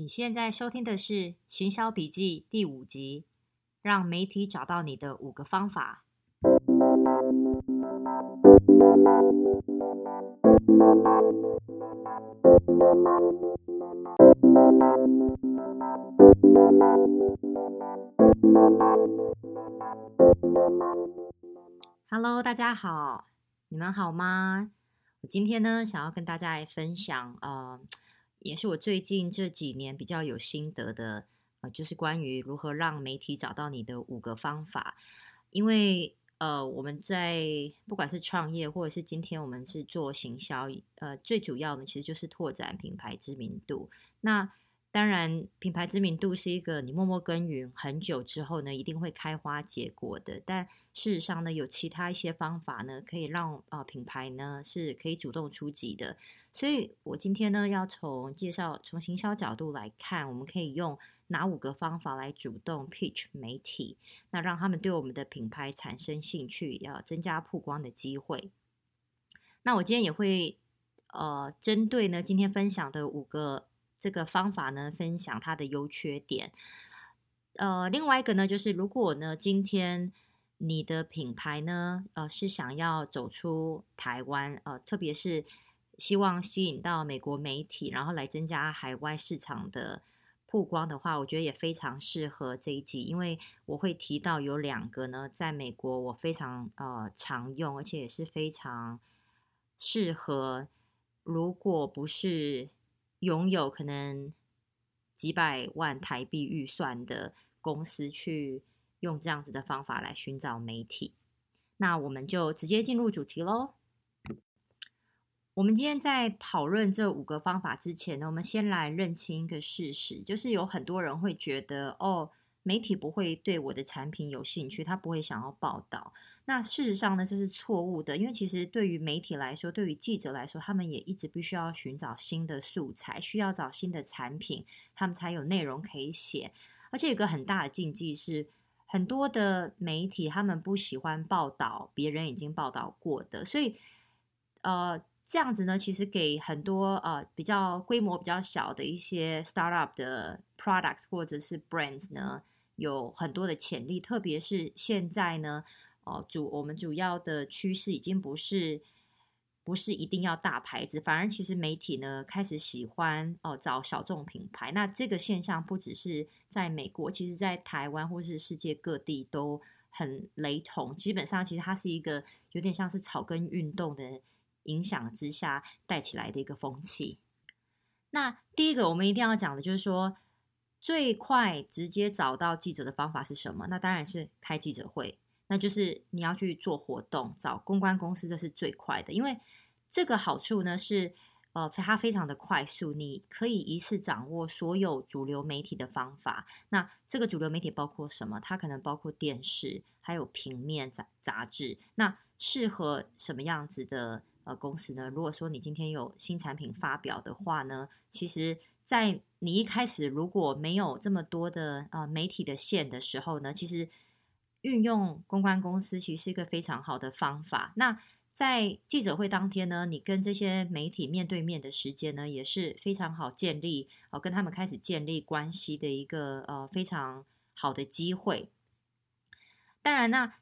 你现在收听的是《行销笔记》第五集，让媒体找到你的五个方法。Hello，大家好，你们好吗？我今天呢，想要跟大家来分享，呃。也是我最近这几年比较有心得的，呃，就是关于如何让媒体找到你的五个方法。因为呃，我们在不管是创业，或者是今天我们是做行销，呃，最主要的其实就是拓展品牌知名度。那当然，品牌知名度是一个你默默耕耘很久之后呢，一定会开花结果的。但事实上呢，有其他一些方法呢，可以让啊、呃、品牌呢是可以主动出击的。所以我今天呢，要从介绍从行销角度来看，我们可以用哪五个方法来主动 pitch 媒体，那让他们对我们的品牌产生兴趣，要增加曝光的机会。那我今天也会呃针对呢今天分享的五个。这个方法呢，分享它的优缺点。呃，另外一个呢，就是如果呢，今天你的品牌呢，呃，是想要走出台湾，呃，特别是希望吸引到美国媒体，然后来增加海外市场的曝光的话，我觉得也非常适合这一集，因为我会提到有两个呢，在美国我非常呃常用，而且也是非常适合，如果不是。拥有可能几百万台币预算的公司，去用这样子的方法来寻找媒体。那我们就直接进入主题喽。我们今天在讨论这五个方法之前呢，我们先来认清一个事实，就是有很多人会觉得，哦。媒体不会对我的产品有兴趣，他不会想要报道。那事实上呢，这是错误的，因为其实对于媒体来说，对于记者来说，他们也一直必须要寻找新的素材，需要找新的产品，他们才有内容可以写。而且有个很大的禁忌是，很多的媒体他们不喜欢报道别人已经报道过的，所以呃，这样子呢，其实给很多呃比较规模比较小的一些 startup 的 products 或者是 brands 呢。有很多的潜力，特别是现在呢，哦，主我们主要的趋势已经不是不是一定要大牌子，反而其实媒体呢开始喜欢哦找小众品牌。那这个现象不只是在美国，其实在台湾或是世界各地都很雷同。基本上，其实它是一个有点像是草根运动的影响之下带起来的一个风气。那第一个我们一定要讲的就是说。最快直接找到记者的方法是什么？那当然是开记者会，那就是你要去做活动，找公关公司，这是最快的。因为这个好处呢是，呃，它非常的快速，你可以一次掌握所有主流媒体的方法。那这个主流媒体包括什么？它可能包括电视，还有平面杂杂志。那适合什么样子的呃公司呢？如果说你今天有新产品发表的话呢，其实。在你一开始如果没有这么多的呃媒体的线的时候呢，其实运用公关公司其实是一个非常好的方法。那在记者会当天呢，你跟这些媒体面对面的时间呢，也是非常好建立呃跟他们开始建立关系的一个呃非常好的机会。当然，那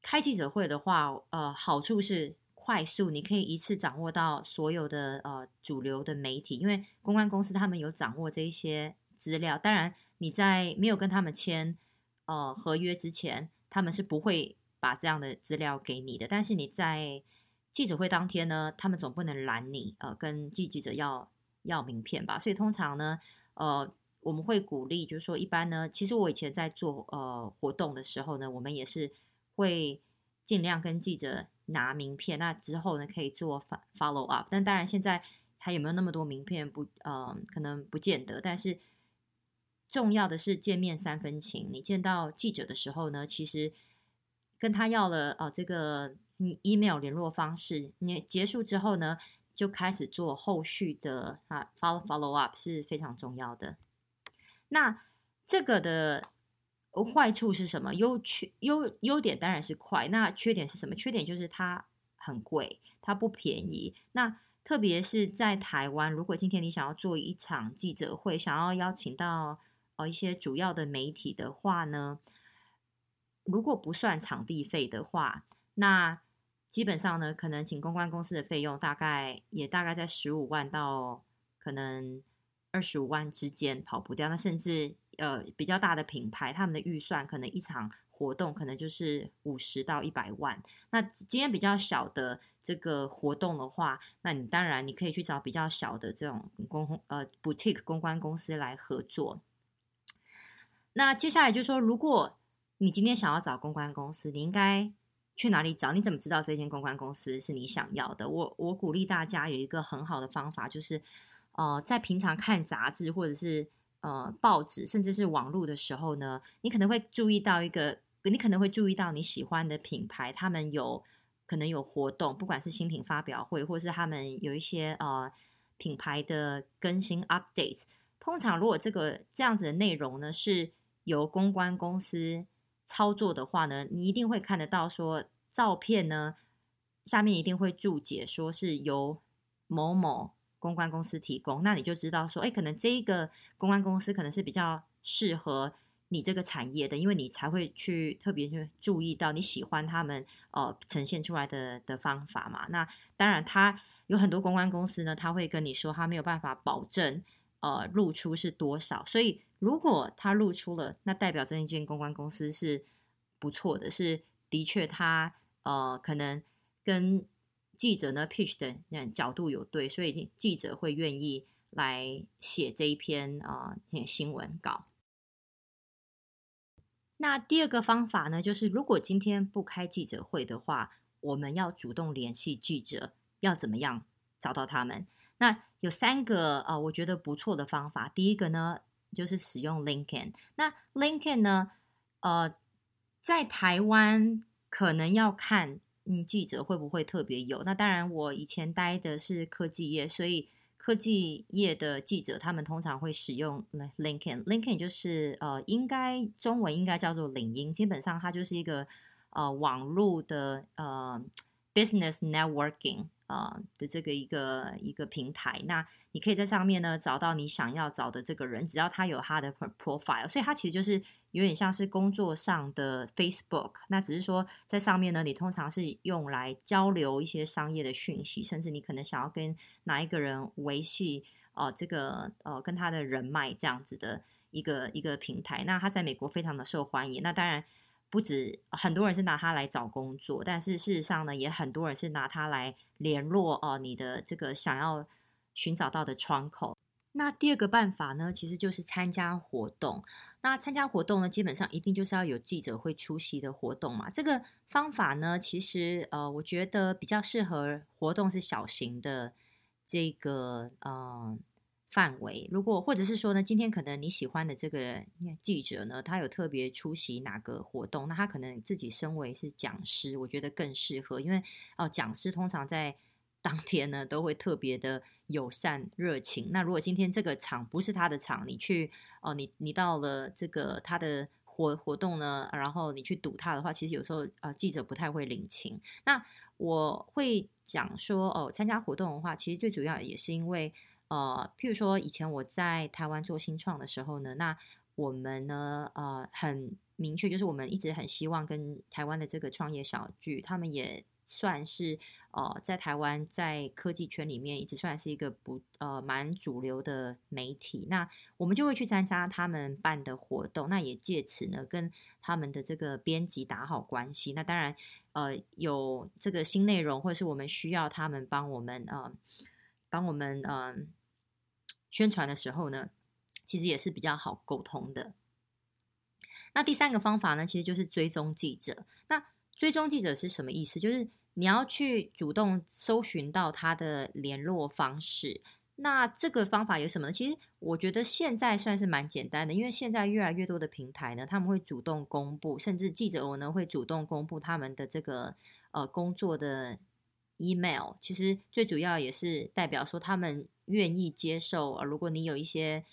开记者会的话，呃，好处是。快速，你可以一次掌握到所有的呃主流的媒体，因为公关公司他们有掌握这一些资料。当然，你在没有跟他们签呃合约之前，他们是不会把这样的资料给你的。但是你在记者会当天呢，他们总不能拦你呃跟记记者要要名片吧？所以通常呢，呃我们会鼓励，就是说一般呢，其实我以前在做呃活动的时候呢，我们也是会尽量跟记者。拿名片，那之后呢，可以做 follow up。但当然，现在还有没有那么多名片不？呃，可能不见得。但是重要的是见面三分情。你见到记者的时候呢，其实跟他要了哦、这个 email 联络方式。你结束之后呢，就开始做后续的啊 follow follow up 是非常重要的。那这个的。坏处是什么？优缺优优点当然是快，那缺点是什么？缺点就是它很贵，它不便宜。那特别是在台湾，如果今天你想要做一场记者会，想要邀请到呃一些主要的媒体的话呢，如果不算场地费的话，那基本上呢，可能请公关公司的费用大概也大概在十五万到可能二十五万之间跑不掉。那甚至呃比较大的品牌，他们的预算可能一场活动可能就是五十到一百万。那今天比较小的这个活动的话，那你当然你可以去找比较小的这种公呃 boutique 公关公司来合作。那接下来就是说，如果你今天想要找公关公司，你应该去哪里找？你怎么知道这间公关公司是你想要的？我我鼓励大家有一个很好的方法，就是呃，在平常看杂志或者是呃报纸，甚至是网络的时候呢，你可能会注意到一个，你可能会注意到你喜欢的品牌，他们有可能有活动，不管是新品发表会，或是他们有一些呃品牌的更新 update。通常如果这个这样子的内容呢，是由公关公司。操作的话呢，你一定会看得到说照片呢，下面一定会注解说是由某某公关公司提供，那你就知道说，哎，可能这一个公关公司可能是比较适合你这个产业的，因为你才会去特别去注意到你喜欢他们呃呈现出来的的方法嘛。那当然，他有很多公关公司呢，他会跟你说他没有办法保证呃露出是多少，所以。如果他露出了，那代表这一间公关公司是不错的，是的确他呃可能跟记者呢 pitch 的那角度有对，所以记者会愿意来写这一篇啊、呃、新闻稿。那第二个方法呢，就是如果今天不开记者会的话，我们要主动联系记者，要怎么样找到他们？那有三个啊、呃，我觉得不错的方法。第一个呢。就是使用 LinkedIn。那 LinkedIn 呢？呃，在台湾可能要看，嗯，记者会不会特别有。那当然，我以前待的是科技业，所以科技业的记者他们通常会使用 LinkedIn。LinkedIn 就是呃，应该中文应该叫做领英，基本上它就是一个呃网络的呃 business networking。呃的这个一个一个平台，那你可以在上面呢找到你想要找的这个人，只要他有他的 profile，所以他其实就是有点像是工作上的 Facebook。那只是说在上面呢，你通常是用来交流一些商业的讯息，甚至你可能想要跟哪一个人维系呃这个呃跟他的人脉这样子的一个一个平台。那他在美国非常的受欢迎。那当然。不止很多人是拿它来找工作，但是事实上呢，也很多人是拿它来联络哦，你的这个想要寻找到的窗口。那第二个办法呢，其实就是参加活动。那参加活动呢，基本上一定就是要有记者会出席的活动嘛。这个方法呢，其实呃，我觉得比较适合活动是小型的这个呃。范围，如果或者是说呢，今天可能你喜欢的这个记者呢，他有特别出席哪个活动，那他可能自己身为是讲师，我觉得更适合，因为哦，讲师通常在 当天呢都会特别的友善热情。那如果今天这个场不是他的场，你去哦，你你到了这个他的活活动呢，然后你去堵他的话，其实有时候啊、呃，记者不太会领情。那我会讲说哦，参加活动的话，其实最主要也是因为。呃，譬如说，以前我在台湾做新创的时候呢，那我们呢，呃，很明确，就是我们一直很希望跟台湾的这个创业小聚，他们也算是呃，在台湾在科技圈里面一直算是一个不呃蛮主流的媒体。那我们就会去参加他们办的活动，那也借此呢跟他们的这个编辑打好关系。那当然，呃，有这个新内容或者是我们需要他们帮我们呃。帮我们嗯、呃、宣传的时候呢，其实也是比较好沟通的。那第三个方法呢，其实就是追踪记者。那追踪记者是什么意思？就是你要去主动搜寻到他的联络方式。那这个方法有什么呢？其实我觉得现在算是蛮简单的，因为现在越来越多的平台呢，他们会主动公布，甚至记者我呢会主动公布他们的这个呃工作的。email 其实最主要也是代表说他们愿意接受啊，如果你有一些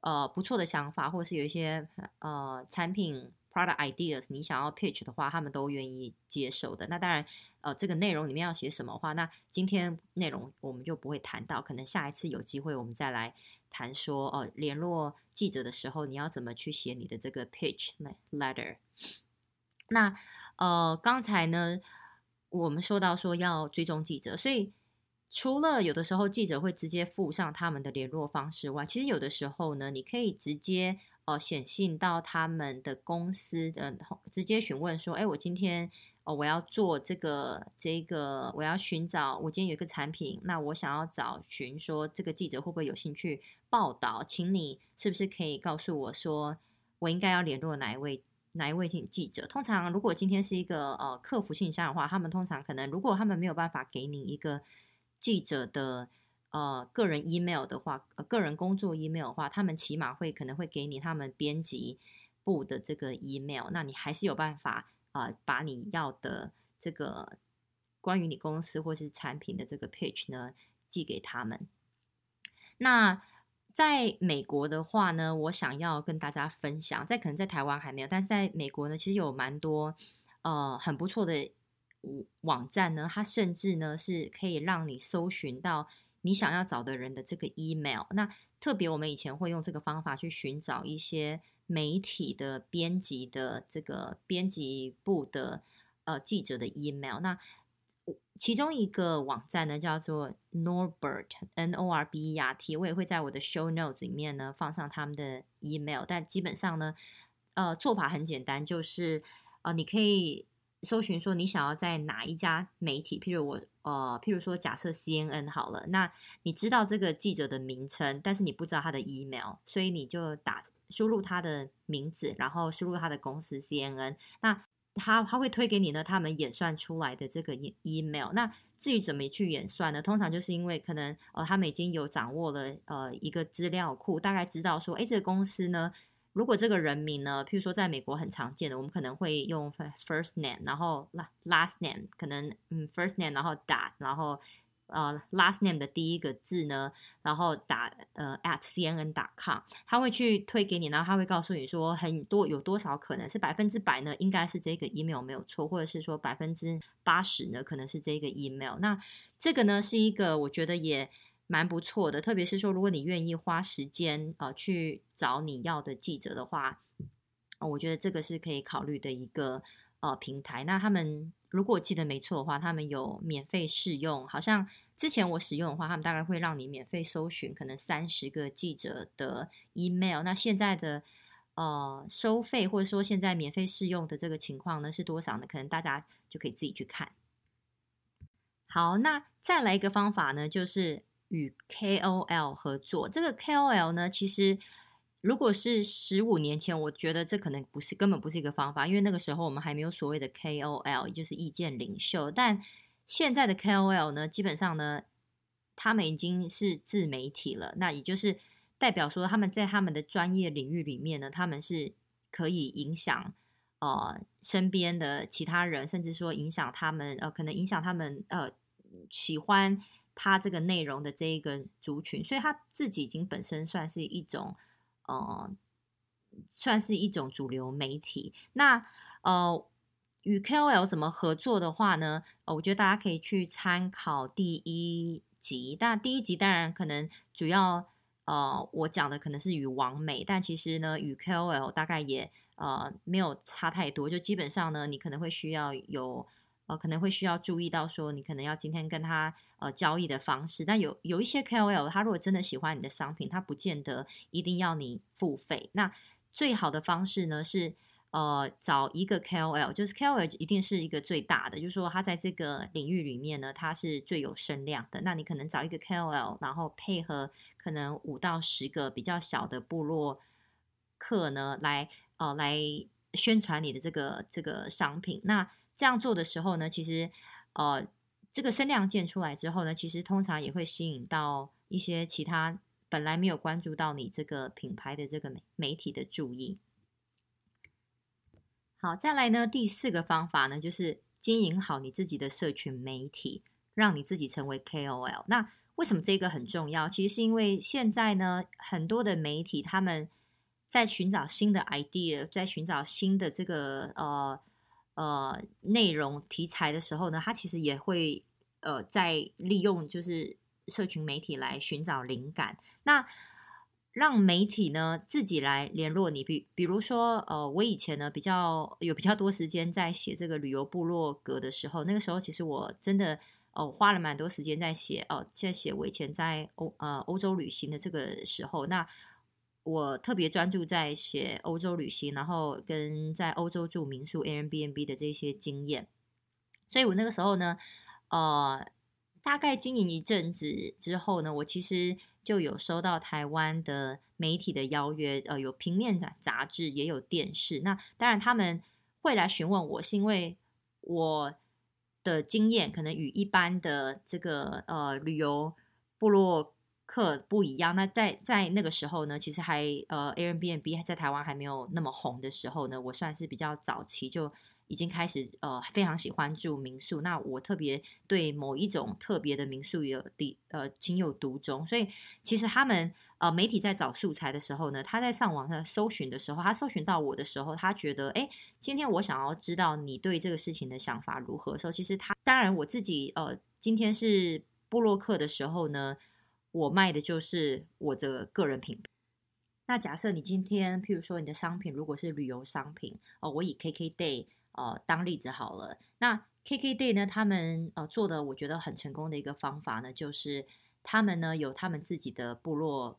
呃不错的想法，或是有一些呃产品 product ideas 你想要 pitch 的话，他们都愿意接受的。那当然呃这个内容里面要写什么话，那今天内容我们就不会谈到，可能下一次有机会我们再来谈说哦、呃，联络记者的时候你要怎么去写你的这个 pitch letter。那呃刚才呢我们说到说要追踪记者，所以。除了有的时候记者会直接附上他们的联络方式外，其实有的时候呢，你可以直接呃写信到他们的公司的，直接询问说，哎，我今天哦我要做这个这个，我要寻找我今天有一个产品，那我想要找寻说这个记者会不会有兴趣报道，请你是不是可以告诉我说，我应该要联络哪一位哪一位记者？通常如果今天是一个呃客服信箱的话，他们通常可能如果他们没有办法给你一个。记者的呃个人 email 的话，呃个人工作 email 的话，他们起码会可能会给你他们编辑部的这个 email，那你还是有办法啊、呃，把你要的这个关于你公司或是产品的这个 pitch 呢寄给他们。那在美国的话呢，我想要跟大家分享，在可能在台湾还没有，但是在美国呢，其实有蛮多呃很不错的。网站呢，它甚至呢是可以让你搜寻到你想要找的人的这个 email。那特别我们以前会用这个方法去寻找一些媒体的编辑的这个编辑部的呃记者的 email。那其中一个网站呢叫做 Norbert N O R B E R T，我也会在我的 show notes 里面呢放上他们的 email。但基本上呢，呃，做法很简单，就是呃，你可以。搜寻说你想要在哪一家媒体，譬如我呃，譬如说假设 CNN 好了，那你知道这个记者的名称，但是你不知道他的 email，所以你就打输入他的名字，然后输入他的公司 CNN，那他他会推给你呢，他们演算出来的这个 email。那至于怎么去演算呢？通常就是因为可能呃他们已经有掌握了呃一个资料库，大概知道说，哎，这个公司呢。如果这个人名呢，譬如说在美国很常见的，我们可能会用 first name，然后 last name，可能嗯 first name，然后打，然后呃 last name 的第一个字呢，然后打呃 at cnn.com，他会去推给你，然后他会告诉你说很多有多少可能是百分之百呢，应该是这个 email 没有错，或者是说百分之八十呢，可能是这个 email。那这个呢是一个我觉得也。蛮不错的，特别是说，如果你愿意花时间呃去找你要的记者的话，呃，我觉得这个是可以考虑的一个呃平台。那他们如果记得没错的话，他们有免费试用，好像之前我使用的话，他们大概会让你免费搜寻可能三十个记者的 email。那现在的呃收费或者说现在免费试用的这个情况呢是多少呢？可能大家就可以自己去看。好，那再来一个方法呢，就是。与 KOL 合作，这个 KOL 呢，其实如果是十五年前，我觉得这可能不是，根本不是一个方法，因为那个时候我们还没有所谓的 KOL，也就是意见领袖。但现在的 KOL 呢，基本上呢，他们已经是自媒体了，那也就是代表说他们在他们的专业领域里面呢，他们是可以影响呃身边的其他人，甚至说影响他们呃，可能影响他们呃喜欢。他这个内容的这一个族群，所以他自己已经本身算是一种，呃，算是一种主流媒体。那呃，与 KOL 怎么合作的话呢？呃，我觉得大家可以去参考第一集。但第一集当然可能主要呃，我讲的可能是与王美，但其实呢，与 KOL 大概也呃没有差太多。就基本上呢，你可能会需要有。呃，可能会需要注意到说，你可能要今天跟他呃交易的方式，但有有一些 KOL，他如果真的喜欢你的商品，他不见得一定要你付费。那最好的方式呢是呃找一个 KOL，就是 KOL 一定是一个最大的，就是说他在这个领域里面呢，他是最有声量的。那你可能找一个 KOL，然后配合可能五到十个比较小的部落客呢，来呃来宣传你的这个这个商品。那这样做的时候呢，其实，呃，这个声量建出来之后呢，其实通常也会吸引到一些其他本来没有关注到你这个品牌的这个媒媒体的注意。好，再来呢，第四个方法呢，就是经营好你自己的社群媒体，让你自己成为 KOL。那为什么这个很重要？其实是因为现在呢，很多的媒体他们在寻找新的 idea，在寻找新的这个呃。呃内容题材的时候呢，他其实也会呃在利用就是社群媒体来寻找灵感。那让媒体呢自己来联络你，比比如说，呃，我以前呢比较有比较多时间在写这个旅游部落格的时候，那个时候其实我真的、呃、花了蛮多时间在写哦，在写我以前在欧呃欧洲旅行的这个时候，那我特别专注在写欧洲旅行，然后跟在欧洲住民宿 Airbnb 的这些经验，所以我那个时候呢，呃，大概经营一阵子之后呢，我其实。就有收到台湾的媒体的邀约，呃，有平面杂杂志，也有电视。那当然他们会来询问我，是因为我的经验可能与一般的这个呃旅游部落客不一样。那在在那个时候呢，其实还呃 Airbnb 在台湾还没有那么红的时候呢，我算是比较早期就。已经开始呃非常喜欢住民宿，那我特别对某一种特别的民宿有的呃情有独钟，所以其实他们呃媒体在找素材的时候呢，他在上网上搜寻的时候，他搜寻到我的时候，他觉得哎，今天我想要知道你对这个事情的想法如何的时候，其实他当然我自己呃今天是部落客的时候呢，我卖的就是我的个人品牌。那假设你今天譬如说你的商品如果是旅游商品哦，我以 KKday。呃，当例子好了。那 KKday 呢，他们呃做的我觉得很成功的一个方法呢，就是他们呢有他们自己的部落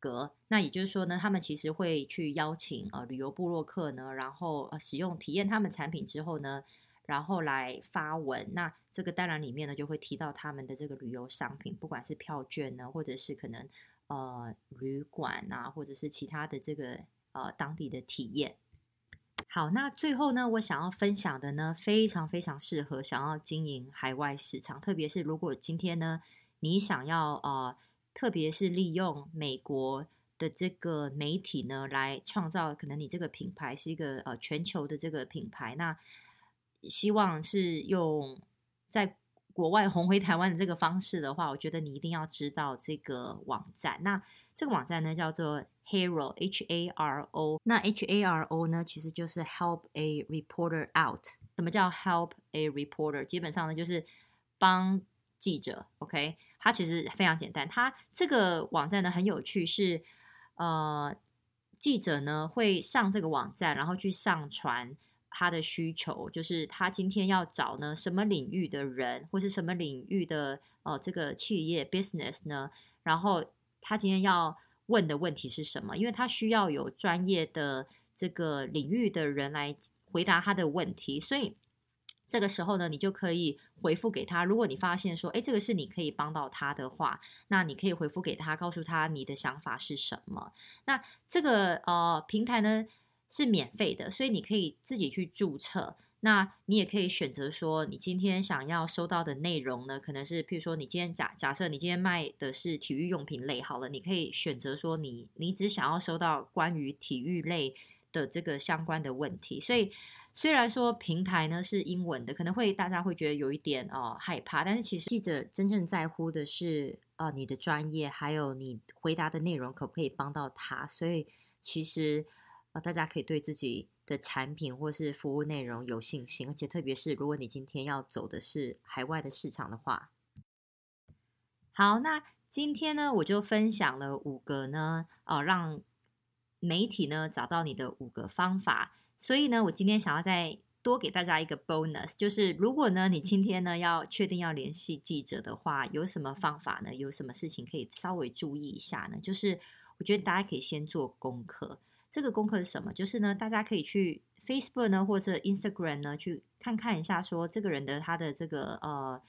格。那也就是说呢，他们其实会去邀请呃旅游部落客呢，然后呃使用体验他们产品之后呢，然后来发文。那这个当然里面呢就会提到他们的这个旅游商品，不管是票券呢，或者是可能呃旅馆啊，或者是其他的这个呃当地的体验。好，那最后呢，我想要分享的呢，非常非常适合想要经营海外市场，特别是如果今天呢，你想要呃，特别是利用美国的这个媒体呢，来创造可能你这个品牌是一个呃全球的这个品牌，那希望是用在国外红回台湾的这个方式的话，我觉得你一定要知道这个网站。那这个网站呢，叫做。Hero，H A R O 那 H A R O 呢，其实就是 Help a Reporter Out。什么叫 Help a Reporter？基本上呢，就是帮记者。OK，它其实非常简单。它这个网站呢很有趣，是呃记者呢会上这个网站，然后去上传他的需求，就是他今天要找呢什么领域的人，或是什么领域的呃这个企业 business 呢，然后他今天要。问的问题是什么？因为他需要有专业的这个领域的人来回答他的问题，所以这个时候呢，你就可以回复给他。如果你发现说，哎，这个是你可以帮到他的话，那你可以回复给他，告诉他你的想法是什么。那这个呃平台呢是免费的，所以你可以自己去注册。那你也可以选择说，你今天想要收到的内容呢，可能是，譬如说，你今天假假设你今天卖的是体育用品类，好了，你可以选择说你，你只想要收到关于体育类的这个相关的问题。所以，虽然说平台呢是英文的，可能会大家会觉得有一点哦害怕，但是其实记者真正在乎的是，呃，你的专业，还有你回答的内容可不可以帮到他。所以，其实呃，大家可以对自己。的产品或是服务内容有信心，而且特别是如果你今天要走的是海外的市场的话，好，那今天呢，我就分享了五个呢，呃，让媒体呢找到你的五个方法。所以呢，我今天想要再多给大家一个 bonus，就是如果呢你今天呢要确定要联系记者的话，有什么方法呢？有什么事情可以稍微注意一下呢？就是我觉得大家可以先做功课。这个功课是什么？就是呢，大家可以去 Facebook 呢，或者 Instagram 呢，去看看一下，说这个人的他的这个呃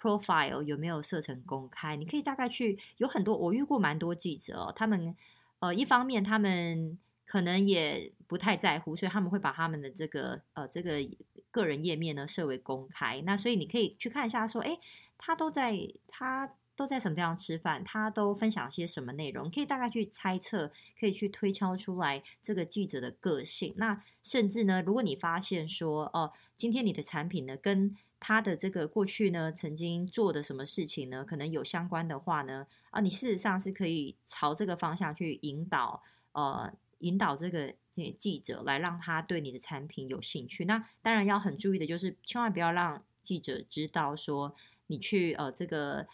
profile 有没有设成公开。你可以大概去，有很多我遇过蛮多记者哦，他们呃一方面他们可能也不太在乎，所以他们会把他们的这个呃这个个人页面呢设为公开。那所以你可以去看一下，说，诶，他都在他。都在什么地方吃饭？他都分享些什么内容？可以大概去猜测，可以去推敲出来这个记者的个性。那甚至呢，如果你发现说，哦，今天你的产品呢，跟他的这个过去呢，曾经做的什么事情呢，可能有相关的话呢，啊，你事实上是可以朝这个方向去引导，呃，引导这个记者来让他对你的产品有兴趣。那当然要很注意的就是，千万不要让记者知道说你去呃这个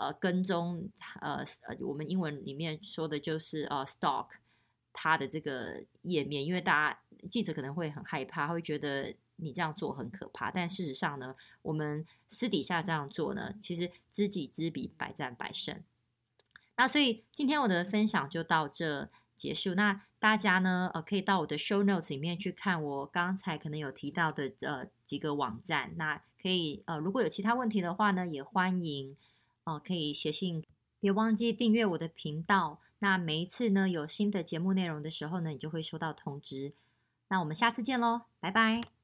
呃跟踪呃呃我们英文里面说的就是呃 stalk 他的这个页面，因为大家记者可能会很害怕，会觉得你这样做很可怕。但事实上呢，我们私底下这样做呢，其实知己知彼，百战百胜。那所以今天我的分享就到这结束。那大家呢，呃，可以到我的 show notes 里面去看我刚才可能有提到的呃几个网站。那可以呃，如果有其他问题的话呢，也欢迎哦、可以写信。别忘记订阅我的频道。那每一次呢，有新的节目内容的时候呢，你就会收到通知。那我们下次见喽，拜拜。